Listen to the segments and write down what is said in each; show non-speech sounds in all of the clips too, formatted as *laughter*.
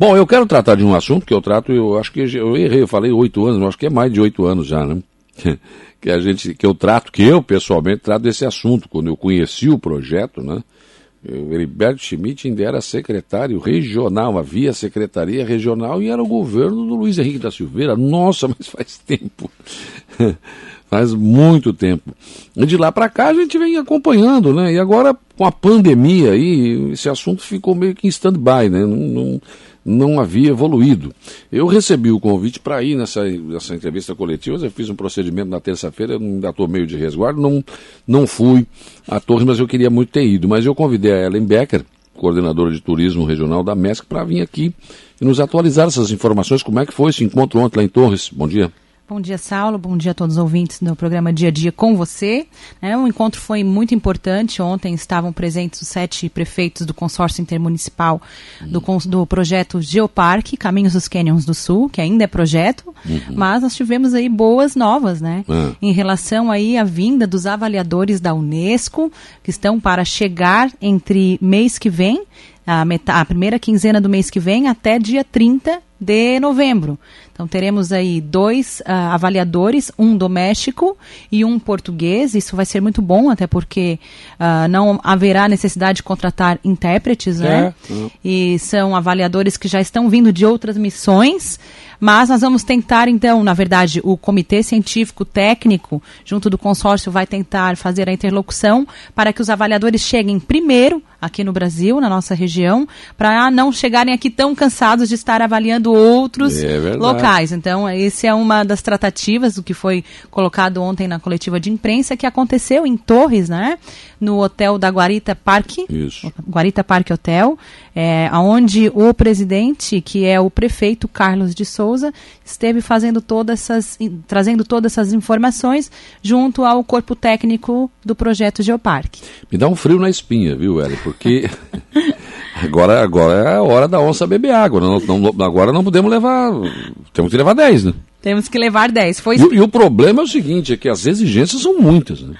Bom, eu quero tratar de um assunto que eu trato, eu acho que eu errei, eu falei oito anos, mas acho que é mais de oito anos já, né? *laughs* que a gente, que eu trato, que eu pessoalmente trato desse assunto. Quando eu conheci o projeto, né? O Heriberto Schmidt ainda era secretário regional, havia secretaria regional e era o governo do Luiz Henrique da Silveira. Nossa, *laughs* mas faz tempo. *laughs* faz muito tempo. E de lá para cá a gente vem acompanhando, né? E agora com a pandemia aí, esse assunto ficou meio que em stand-by, né? Não, não, não havia evoluído. Eu recebi o convite para ir nessa, nessa entrevista coletiva, eu fiz um procedimento na terça-feira, ainda estou meio de resguardo, não, não fui à torre, mas eu queria muito ter ido. Mas eu convidei a Ellen Becker, coordenadora de turismo regional da MESC, para vir aqui e nos atualizar essas informações. Como é que foi esse encontro ontem lá em Torres? Bom dia. Bom dia, Saulo. Bom dia a todos os ouvintes do programa Dia a Dia com você. É, o encontro foi muito importante. Ontem estavam presentes os sete prefeitos do consórcio intermunicipal do, do projeto Geoparque Caminhos dos Canyons do Sul, que ainda é projeto, uhum. mas nós tivemos aí boas novas, né? Uhum. Em relação aí à vinda dos avaliadores da Unesco, que estão para chegar entre mês que vem a, a, primeira quinzena do mês que vem até dia 30 de novembro. Então teremos aí dois uh, avaliadores, um doméstico e um português. Isso vai ser muito bom, até porque uh, não haverá necessidade de contratar intérpretes, né? É. Uhum. E são avaliadores que já estão vindo de outras missões. Mas nós vamos tentar, então, na verdade, o comitê científico técnico, junto do consórcio, vai tentar fazer a interlocução para que os avaliadores cheguem primeiro aqui no Brasil, na nossa região, para não chegarem aqui tão cansados de estar avaliando outros é locais. Então, essa é uma das tratativas do que foi colocado ontem na coletiva de imprensa, que aconteceu em Torres, né? No hotel da Guarita Parque. Isso. Guarita Parque Hotel, é, onde o presidente, que é o prefeito Carlos de Souza, esteve fazendo todas essas, trazendo todas essas informações junto ao corpo técnico do projeto Geoparque. Me dá um frio na espinha, viu, Eli? Porque *laughs* agora, agora é a hora da onça beber água. Não, não, agora não podemos levar. Temos que levar 10, né? Temos que levar 10. Foi... E, e, o problema é o seguinte, é que as exigências são muitas, né?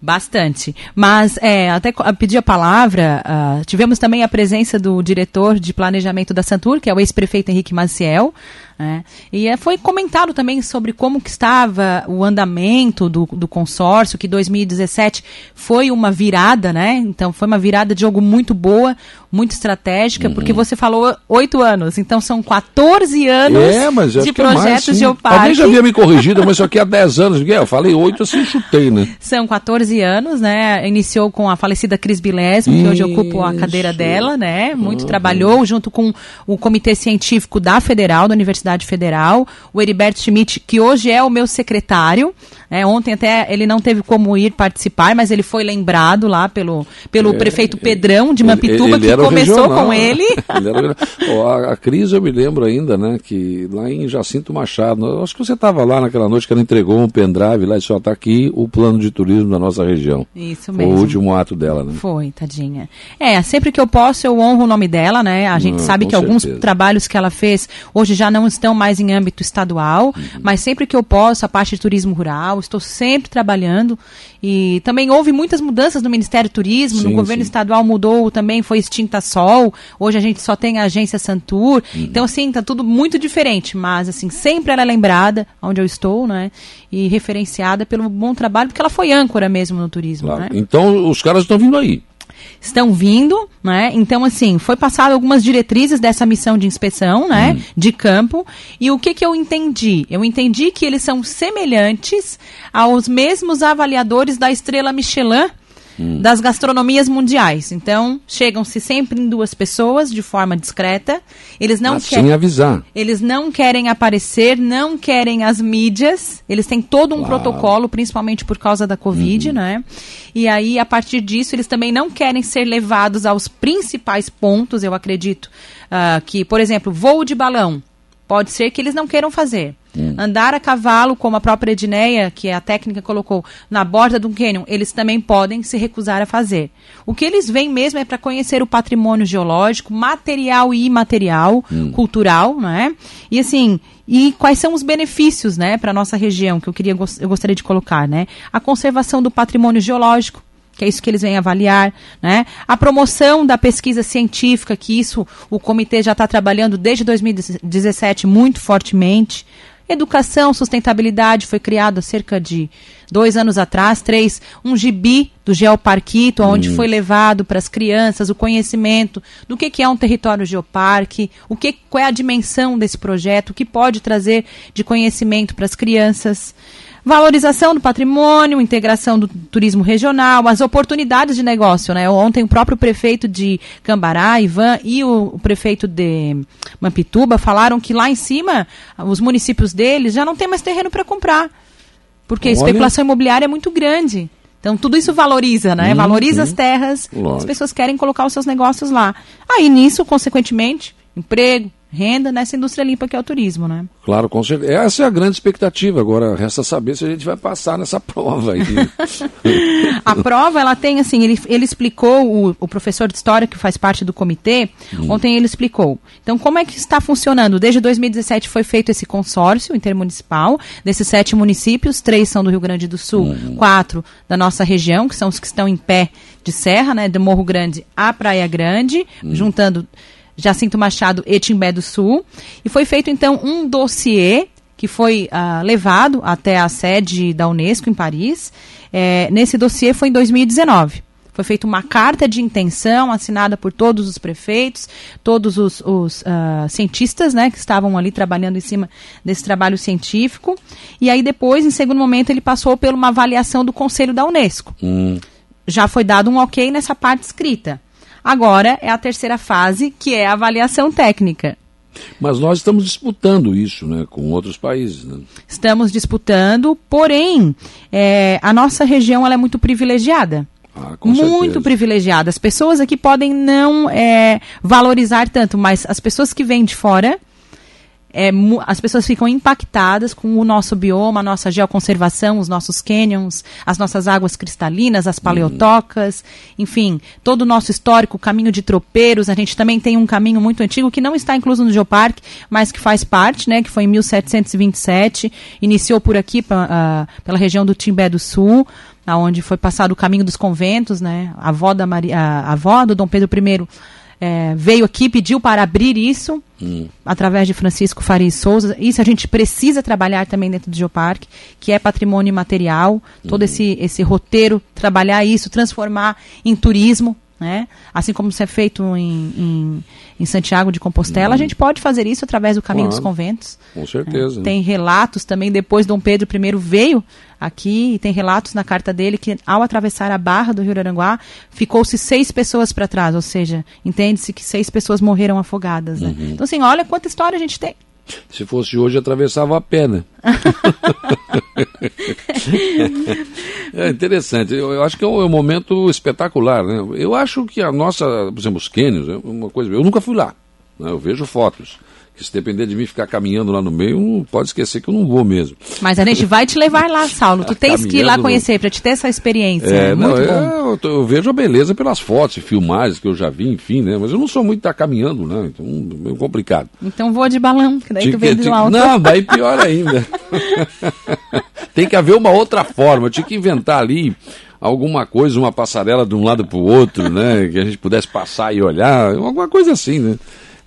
Bastante. Mas, é, até pedir a palavra, uh, tivemos também a presença do diretor de planejamento da Santur, que é o ex-prefeito Henrique Maciel, né? E é, foi comentado também sobre como que estava o andamento do, do consórcio, que 2017 foi uma virada, né? Então foi uma virada de jogo muito boa, muito estratégica, uhum. porque você falou oito anos, então são 14 anos é, mas de projetos de Geoparque. Alguém já havia me corrigido, mas isso aqui há 10 anos. Eu falei oito, assim chutei, né? São 14 anos, né? Iniciou com a falecida Cris Bilésimo, que hoje ocupa a cadeira dela, né? Muito uhum. trabalhou junto com o Comitê Científico da Federal, da Universidade Universidade Federal, o Heriberto Schmidt, que hoje é o meu secretário. Né? Ontem até ele não teve como ir participar, mas ele foi lembrado lá pelo, pelo é, prefeito Pedrão de Mampituba, ele, ele que começou regional, com ele. *laughs* ele era, a, a crise eu me lembro ainda, né, que lá em Jacinto Machado, acho que você estava lá naquela noite que ela entregou um pendrive lá e só está aqui o plano de turismo da nossa região. Isso mesmo. Foi o último ato dela, né? Foi, tadinha. É, sempre que eu posso eu honro o nome dela, né? A gente sabe que certeza. alguns trabalhos que ela fez hoje já não estão mais em âmbito estadual, uhum. mas sempre que eu posso, a parte de turismo rural, estou sempre trabalhando. E também houve muitas mudanças no Ministério do Turismo, sim, no governo sim. estadual mudou também, foi extinta Sol, hoje a gente só tem a agência Santur. Uhum. Então, assim, tá tudo muito diferente, mas assim, sempre ela é lembrada onde eu estou, né? E referenciada pelo bom trabalho, porque ela foi âncora mesmo no turismo. Claro. Né? Então, os caras estão vindo aí estão vindo, né? Então, assim, foi passado algumas diretrizes dessa missão de inspeção, né? Hum. De campo. E o que, que eu entendi? Eu entendi que eles são semelhantes aos mesmos avaliadores da estrela Michelin hum. das gastronomias mundiais. Então, chegam-se sempre em duas pessoas de forma discreta. Eles não querem sem avisar. Eles não querem aparecer, não querem as mídias. Eles têm todo um Uau. protocolo, principalmente por causa da Covid, uhum. né? E aí, a partir disso, eles também não querem ser levados aos principais pontos, eu acredito, uh, que, por exemplo, voo de balão. Pode ser que eles não queiram fazer. Hum. Andar a cavalo, como a própria Edneia, que é a técnica colocou, na borda do cânion, eles também podem se recusar a fazer. O que eles vêm mesmo é para conhecer o patrimônio geológico, material e imaterial, hum. cultural, né? E assim, e quais são os benefícios, né, para nossa região, que eu queria eu gostaria de colocar, né? A conservação do patrimônio geológico, que é isso que eles vêm avaliar, né? A promoção da pesquisa científica, que isso o comitê já está trabalhando desde 2017 muito fortemente. Educação, sustentabilidade foi criado há cerca de dois anos atrás, três, um gibi do Geoparquito, onde hum. foi levado para as crianças o conhecimento do que, que é um território geoparque, o que, qual é a dimensão desse projeto, o que pode trazer de conhecimento para as crianças. Valorização do patrimônio, integração do turismo regional, as oportunidades de negócio. Né? Ontem o próprio prefeito de Cambará, Ivan, e o, o prefeito de Mampituba falaram que lá em cima, os municípios deles já não tem mais terreno para comprar. Porque Olha. a especulação imobiliária é muito grande. Então, tudo isso valoriza, né? Hum, valoriza hum. as terras, Lógico. as pessoas querem colocar os seus negócios lá. Aí, nisso, consequentemente, emprego, renda nessa indústria limpa que é o turismo, né? Claro, com certeza. Essa é a grande expectativa. Agora, resta saber se a gente vai passar nessa *laughs* prova aí. a prova, ela tem, assim, ele, ele explicou, o, o professor de história que faz parte do comitê, hum. ontem ele explicou. Então, como é que está funcionando? Desde 2017 foi feito esse consórcio intermunicipal, desses sete municípios, três são do Rio Grande do Sul, hum. quatro da nossa região, que são os que estão em pé de serra, né, do Morro Grande à Praia Grande, hum. juntando Jacinto Machado e Timbé do Sul. E foi feito, então, um dossiê que foi uh, levado até a sede da Unesco em Paris. É, nesse dossiê foi em 2019. Foi feita uma carta de intenção assinada por todos os prefeitos, todos os, os uh, cientistas né, que estavam ali trabalhando em cima desse trabalho científico. E aí depois, em segundo momento, ele passou por uma avaliação do Conselho da Unesco. Hum. Já foi dado um ok nessa parte escrita. Agora é a terceira fase, que é a avaliação técnica. Mas nós estamos disputando isso né, com outros países. Né? Estamos disputando, porém, é, a nossa região ela é muito privilegiada. Ah, muito certeza. privilegiada. As pessoas aqui podem não é, valorizar tanto, mas as pessoas que vêm de fora é, as pessoas ficam impactadas com o nosso bioma, a nossa geoconservação, os nossos cânions, as nossas águas cristalinas, as paleotocas, uhum. enfim, todo o nosso histórico, caminho de tropeiros. A gente também tem um caminho muito antigo que não está incluso no Geoparque, mas que faz parte, né, que foi em 1727, iniciou por aqui, uh, pela região do Timbé do Sul, aonde foi passado o caminho dos conventos, né, a avó, da Maria, a avó do Dom Pedro I é, veio aqui, pediu para abrir isso, hum. através de Francisco Faria Souza. Isso a gente precisa trabalhar também dentro do Geoparque, que é patrimônio imaterial, todo hum. esse, esse roteiro, trabalhar isso, transformar em turismo, né? Assim como isso é feito em, em, em Santiago de Compostela, hum. a gente pode fazer isso através do caminho claro. dos conventos. Com certeza. É. Tem relatos também, depois Dom Pedro I veio aqui e tem relatos na carta dele que ao atravessar a barra do Rio Aranguá ficou-se seis pessoas para trás, ou seja, entende-se que seis pessoas morreram afogadas. Né? Uhum. Então, assim, olha quanta história a gente tem. Se fosse hoje, atravessava a pé, né? *laughs* é interessante. Eu, eu, acho que é um, é um, momento espetacular, né? Eu acho que a nossa, por exemplo, os cânions, é uma coisa. Eu nunca fui lá. Né? Eu vejo fotos se depender de mim ficar caminhando lá no meio, pode esquecer que eu não vou mesmo. Mas a gente vai te levar lá, Saulo. Tu tens que ir lá conhecer para te ter essa experiência. É, não, eu, eu, vejo a beleza pelas fotos e filmagens que eu já vi, enfim, né? Mas eu não sou muito estar tá caminhando, né? Então, meio complicado. Então voa de balão, que daí tinha, tu vem de alto. Não, vai *laughs* pior ainda. *laughs* Tem que haver uma outra forma. Eu tinha que inventar ali alguma coisa, uma passarela de um lado para o outro, né? Que a gente pudesse passar e olhar, alguma coisa assim, né?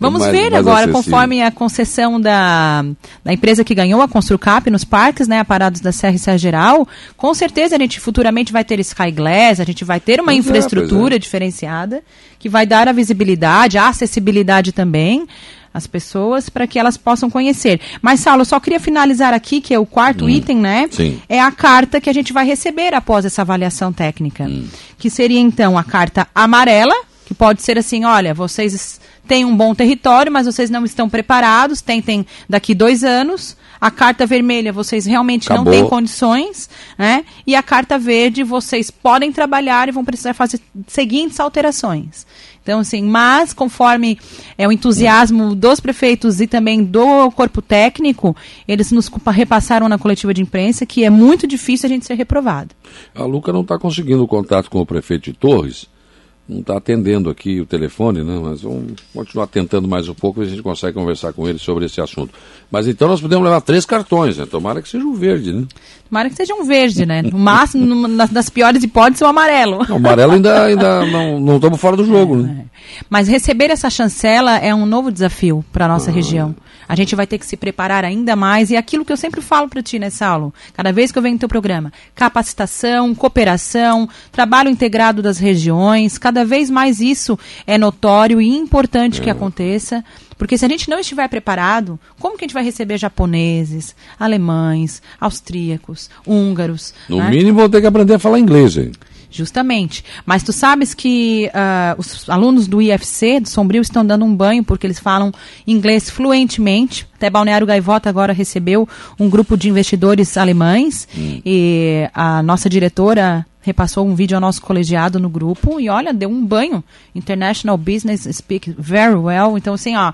Vamos mais, ver mais agora, acessível. conforme a concessão da, da empresa que ganhou a Construcap nos parques, né, aparados da Serra e Serra Geral, com certeza a gente futuramente vai ter Sky Glass, a gente vai ter uma pois é, infraestrutura é, é. diferenciada que vai dar a visibilidade, a acessibilidade também às pessoas para que elas possam conhecer. Mas, Saulo, eu só queria finalizar aqui, que é o quarto hum, item, né? Sim. É a carta que a gente vai receber após essa avaliação técnica. Hum. Que seria, então, a carta amarela, que pode ser assim, olha, vocês têm um bom território, mas vocês não estão preparados, tentem daqui dois anos. A carta vermelha, vocês realmente Acabou. não têm condições, né? E a carta verde, vocês podem trabalhar e vão precisar fazer seguintes alterações. Então, assim, mas conforme é o entusiasmo dos prefeitos e também do corpo técnico, eles nos repassaram na coletiva de imprensa que é muito difícil a gente ser reprovado. A Luca não está conseguindo contato com o prefeito de Torres, não está atendendo aqui o telefone, né? Mas vamos continuar tentando mais um pouco e a gente consegue conversar com ele sobre esse assunto. Mas então nós podemos levar três cartões, né? Tomara que seja um verde, né? Tomara que seja um verde, né? No máximo, nas, piores hipóteses, o amarelo. O amarelo ainda, ainda não, não estamos fora do jogo, é, né? É. Mas receber essa chancela é um novo desafio para a nossa ah. região. A gente vai ter que se preparar ainda mais. E aquilo que eu sempre falo para ti, né, Saulo? Cada vez que eu venho no teu programa, capacitação, cooperação, trabalho integrado das regiões, cada vez mais isso é notório e importante é. que aconteça. Porque se a gente não estiver preparado, como que a gente vai receber japoneses, alemães, austríacos, húngaros? No né? mínimo, vou ter que aprender a falar inglês, hein? Justamente. Mas tu sabes que uh, os alunos do IFC, do Sombrio, estão dando um banho porque eles falam inglês fluentemente. Até Balneário Gaivota agora recebeu um grupo de investidores alemães hum. e a nossa diretora repassou um vídeo ao nosso colegiado no grupo e olha, deu um banho. International Business Speak Very Well. Então, assim, ó,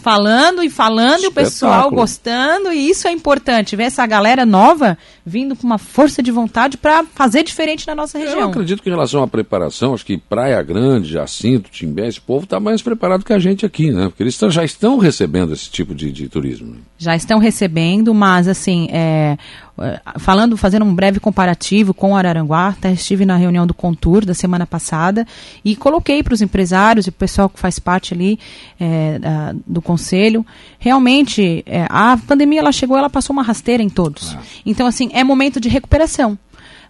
falando e falando e o pessoal gostando e isso é importante ver essa galera nova vindo com uma força de vontade para fazer diferente na nossa região. Eu acredito que em relação à preparação, acho que Praia Grande, Jacinto, Timbé, esse povo está mais preparado que a gente aqui, né? Porque eles já estão recebendo esse tipo de, de turismo. Já estão recebendo, mas assim, é, falando, fazendo um breve comparativo com Araranguá, até estive na reunião do Contur da semana passada e coloquei para os empresários e o pessoal que faz parte ali é, da, do conselho, realmente é, a pandemia ela chegou, ela passou uma rasteira em todos. Ah. Então assim é momento de recuperação.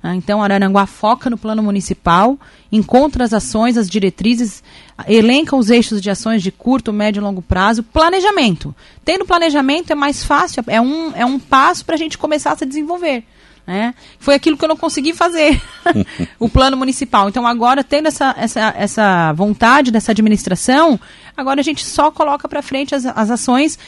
Ah, então, Araranguá foca no plano municipal, encontra as ações, as diretrizes, elenca os eixos de ações de curto, médio e longo prazo, planejamento. Tendo planejamento é mais fácil, é um, é um passo para a gente começar a se desenvolver. Né? Foi aquilo que eu não consegui fazer, *laughs* o plano municipal. Então, agora, tendo essa, essa, essa vontade dessa administração, agora a gente só coloca para frente as, as ações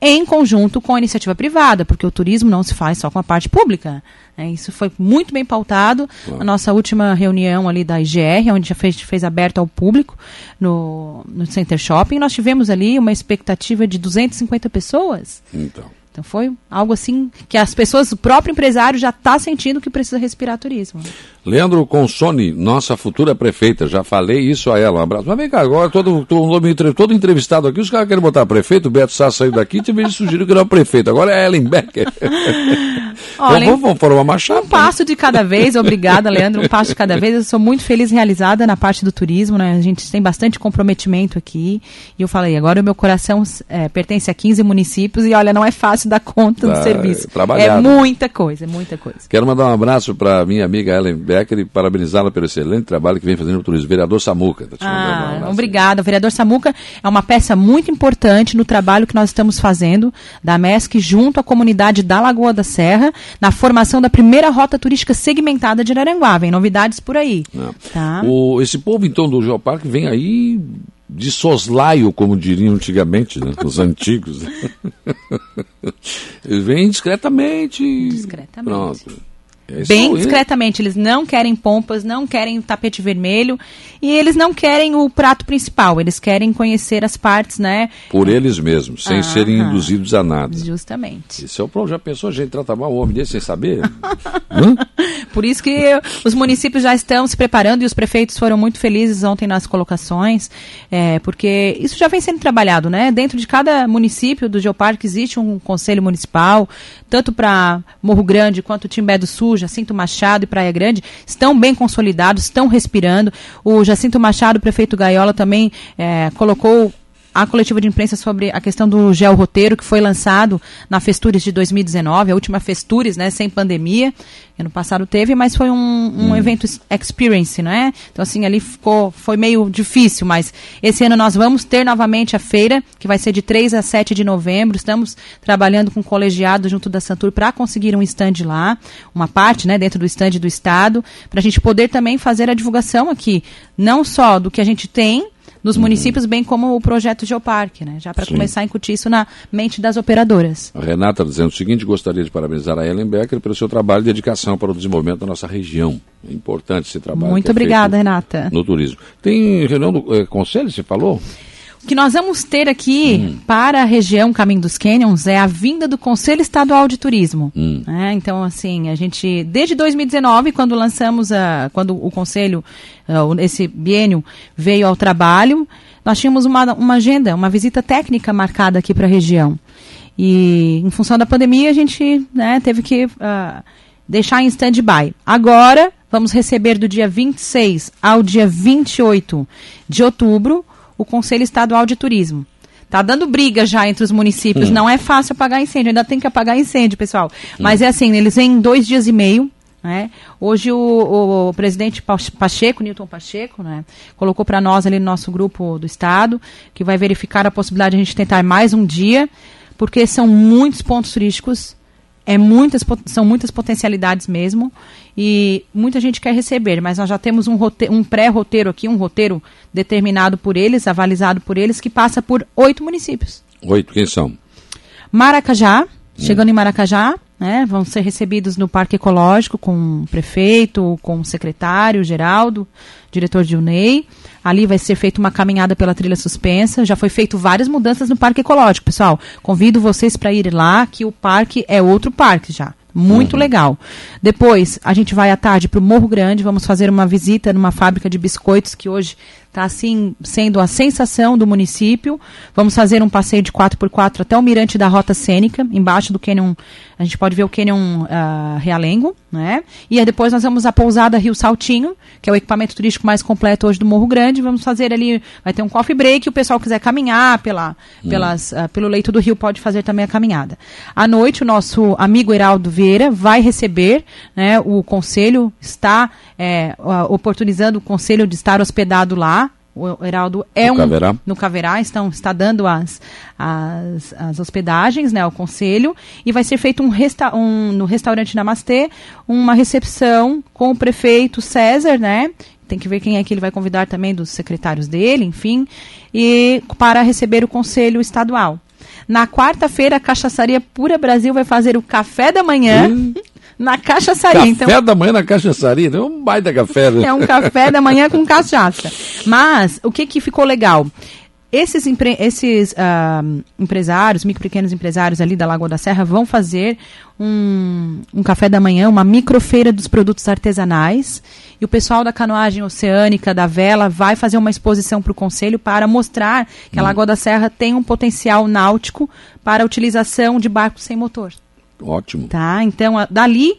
em conjunto com a iniciativa privada, porque o turismo não se faz só com a parte pública. Né? Isso foi muito bem pautado na nossa última reunião ali da IGR, onde a gente fez aberto ao público no, no Center Shopping. Nós tivemos ali uma expectativa de 250 pessoas. Então. Então foi algo assim que as pessoas, o próprio empresário já está sentindo que precisa respirar turismo. Leandro Consoni, nossa futura prefeita, já falei isso a ela, um abraço. Mas vem cá, agora todo, todo, todo entrevistado aqui, os caras querem botar prefeito, o Beto Sá saiu daqui, e sugeriu que não é prefeito, agora é Ellen Becker. *laughs* Olha, vamos, vamos formar uma chapa. Um passo de cada vez, obrigada Leandro, um passo de cada vez, eu sou muito feliz realizada na parte do turismo, né? a gente tem bastante comprometimento aqui, e eu falei, agora o meu coração é, pertence a 15 municípios, e olha, não é fácil dar conta do serviço. É muita coisa, é muita coisa. Quero mandar um abraço para minha amiga Ellen Becker e parabenizá-la pelo excelente trabalho que vem fazendo no turismo. Vereador Samuca. Tá ah, um obrigada. O vereador Samuca é uma peça muito importante no trabalho que nós estamos fazendo da MESC junto à comunidade da Lagoa da Serra, na formação da primeira rota turística segmentada de Araranguá. Vem novidades por aí. Ah. Tá? O, esse povo, então, do Geoparque vem aí de soslaio, como diriam antigamente, né? os *laughs* antigos. *laughs* Vem discretamente. Discretamente. Pronto. É bem discretamente. Eles não querem pompas, não querem tapete vermelho e eles não querem o prato principal. Eles querem conhecer as partes, né? Por eles mesmos, sem serem induzidos a nada. Justamente. Isso é o problema. Já pensou a gente tratar mal o homem desse sem saber? *laughs* Por isso que os municípios já estão se preparando e os prefeitos foram muito felizes ontem nas colocações, é, porque isso já vem sendo trabalhado, né? Dentro de cada município do Geoparque existe um conselho municipal, tanto para Morro Grande quanto Timbé do Sul, Jacinto Machado e Praia Grande, estão bem consolidados, estão respirando. O Jacinto Machado, prefeito Gaiola, também é, colocou a coletiva de imprensa sobre a questão do gel roteiro que foi lançado na Festures de 2019, a última Festures, né, sem pandemia. Ano passado teve, mas foi um, um hum. evento experience, não é? Então assim, ali ficou, foi meio difícil, mas esse ano nós vamos ter novamente a feira, que vai ser de 3 a 7 de novembro. Estamos trabalhando com o colegiado junto da Santur para conseguir um stand lá, uma parte, né, dentro do stand do estado, para a gente poder também fazer a divulgação aqui, não só do que a gente tem, nos uhum. municípios, bem como o projeto Geoparque, né? já para começar a incutir isso na mente das operadoras. A Renata dizendo o seguinte: gostaria de parabenizar a Ellen Becker pelo seu trabalho e dedicação para o desenvolvimento da nossa região. É importante esse trabalho. Muito é obrigada, Renata. No turismo. Tem reunião do é, conselho, você falou? O que nós vamos ter aqui hum. para a região Caminho dos Canyons é a vinda do Conselho Estadual de Turismo. Hum. É, então, assim, a gente, desde 2019, quando lançamos, a, quando o Conselho, uh, esse biênio veio ao trabalho, nós tínhamos uma, uma agenda, uma visita técnica marcada aqui para a região. E, em função da pandemia, a gente né, teve que uh, deixar em stand-by. Agora, vamos receber do dia 26 ao dia 28 de outubro o Conselho Estadual de Turismo. Tá dando briga já entre os municípios. Hum. Não é fácil apagar incêndio, ainda tem que apagar incêndio, pessoal. Hum. Mas é assim, eles vêm dois dias e meio. Né? Hoje o, o, o, presidente Pacheco, Newton Pacheco, né, colocou para nós ali no nosso grupo do Estado que vai verificar a possibilidade de a gente tentar mais um dia, porque são muitos pontos turísticos, é muitas, são muitas potencialidades mesmo e muita gente quer receber, mas nós já temos um, um pré-roteiro aqui, um roteiro determinado por eles, avalizado por eles, que passa por oito municípios. Oito, quem são? Maracajá, hum. chegando em Maracajá, né, vão ser recebidos no Parque Ecológico com o prefeito, com o secretário, Geraldo, diretor de UNEI. Ali vai ser feita uma caminhada pela trilha suspensa. Já foi feito várias mudanças no Parque Ecológico, pessoal. Convido vocês para ir lá, que o parque é outro parque já. Muito uhum. legal. Depois, a gente vai à tarde para o Morro Grande, vamos fazer uma visita numa fábrica de biscoitos que hoje está assim sendo a sensação do município. Vamos fazer um passeio de 4x4 até o mirante da Rota Cênica, embaixo do Canyon, a gente pode ver o Canyon uh, Realengo, né? E depois nós vamos à pousada Rio Saltinho, que é o equipamento turístico mais completo hoje do Morro Grande. Vamos fazer ali, vai ter um coffee break, o pessoal quiser caminhar pela, hum. pelas, uh, pelo leito do rio pode fazer também a caminhada. À noite, o nosso amigo Heraldo Vieira vai receber, né, o conselho está é, oportunizando o conselho de estar hospedado lá, o Heraldo é no um Caverá. no Caverá, estão, está dando as, as, as, hospedagens né, ao conselho e vai ser feito um, resta um no restaurante Namastê uma recepção com o prefeito César, né? Tem que ver quem é que ele vai convidar também dos secretários dele, enfim, e para receber o conselho estadual. Na quarta-feira, a Cachaçaria Pura Brasil vai fazer o café da manhã. Hum na cachaçaria. Café então, da manhã na cachaçaria, é um baita café. Né? É um café da manhã com *laughs* cachaça. Mas, o que, que ficou legal? Esses, empre esses uh, empresários, micro pequenos empresários ali da Lagoa da Serra vão fazer um, um café da manhã, uma microfeira dos produtos artesanais. E o pessoal da canoagem oceânica, da vela, vai fazer uma exposição para o Conselho para mostrar que a hum. Lagoa da Serra tem um potencial náutico para a utilização de barcos sem motor. Ótimo. Tá, então dali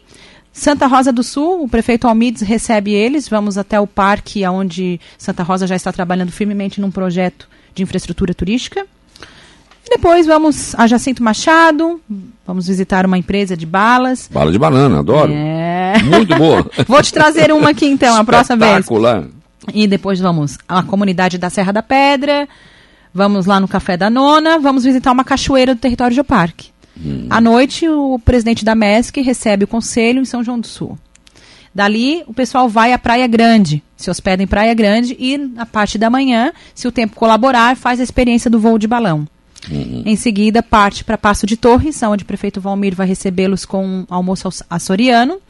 Santa Rosa do Sul, o prefeito Almides recebe eles. Vamos até o parque, onde Santa Rosa já está trabalhando firmemente num projeto de infraestrutura turística. depois vamos a Jacinto Machado, vamos visitar uma empresa de balas. Bala de banana, adoro. É. Muito boa. *laughs* Vou te trazer uma aqui então, a próxima vez. E depois vamos à comunidade da Serra da Pedra, vamos lá no Café da Nona, vamos visitar uma cachoeira do território do parque. Hum. À noite, o presidente da MESC recebe o conselho em São João do Sul. Dali, o pessoal vai à Praia Grande, se hospeda em Praia Grande e, na parte da manhã, se o tempo colaborar, faz a experiência do voo de balão. Uhum. Em seguida, parte para Passo de Torres, onde o prefeito Valmir vai recebê-los com um almoço açoriano.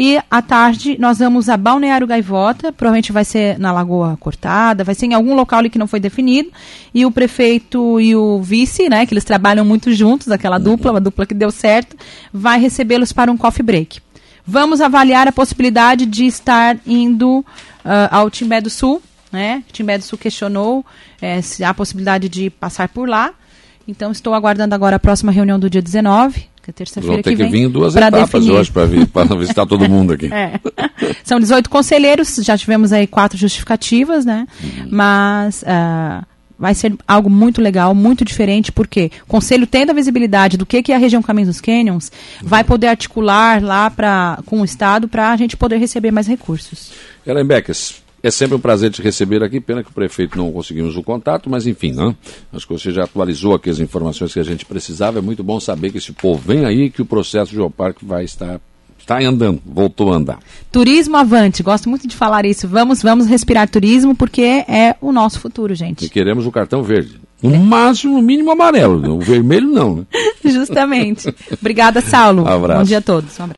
E à tarde nós vamos a Balneário Gaivota, provavelmente vai ser na Lagoa Cortada, vai ser em algum local ali que não foi definido. E o prefeito e o vice, né, que eles trabalham muito juntos, aquela dupla, uma dupla que deu certo, vai recebê-los para um coffee break. Vamos avaliar a possibilidade de estar indo uh, ao Timbé do Sul, né? Timbé do Sul questionou é, se há possibilidade de passar por lá. Então estou aguardando agora a próxima reunião do dia 19 é terça-feira que vem. ter que vir em duas etapas definir. hoje para *laughs* visitar todo mundo aqui. É. São 18 conselheiros, já tivemos aí quatro justificativas, né? Uhum. Mas uh, vai ser algo muito legal, muito diferente, porque o conselho tendo a visibilidade do que, que é a região Caminhos dos Canyons, uhum. vai poder articular lá pra, com o Estado para a gente poder receber mais recursos. Ellen Beckes, é sempre um prazer te receber aqui, pena que o prefeito não conseguimos o contato, mas enfim, né? acho que você já atualizou aqui as informações que a gente precisava. É muito bom saber que esse povo vem aí que o processo de Geoparque vai estar está andando, voltou a andar. Turismo avante, gosto muito de falar isso. Vamos, vamos respirar turismo porque é o nosso futuro, gente. E queremos o cartão verde. No é. máximo, no mínimo amarelo. O vermelho não, né? *laughs* Justamente. Obrigada, Saulo. Um *laughs* abraço. Bom dia a todos. Um abraço.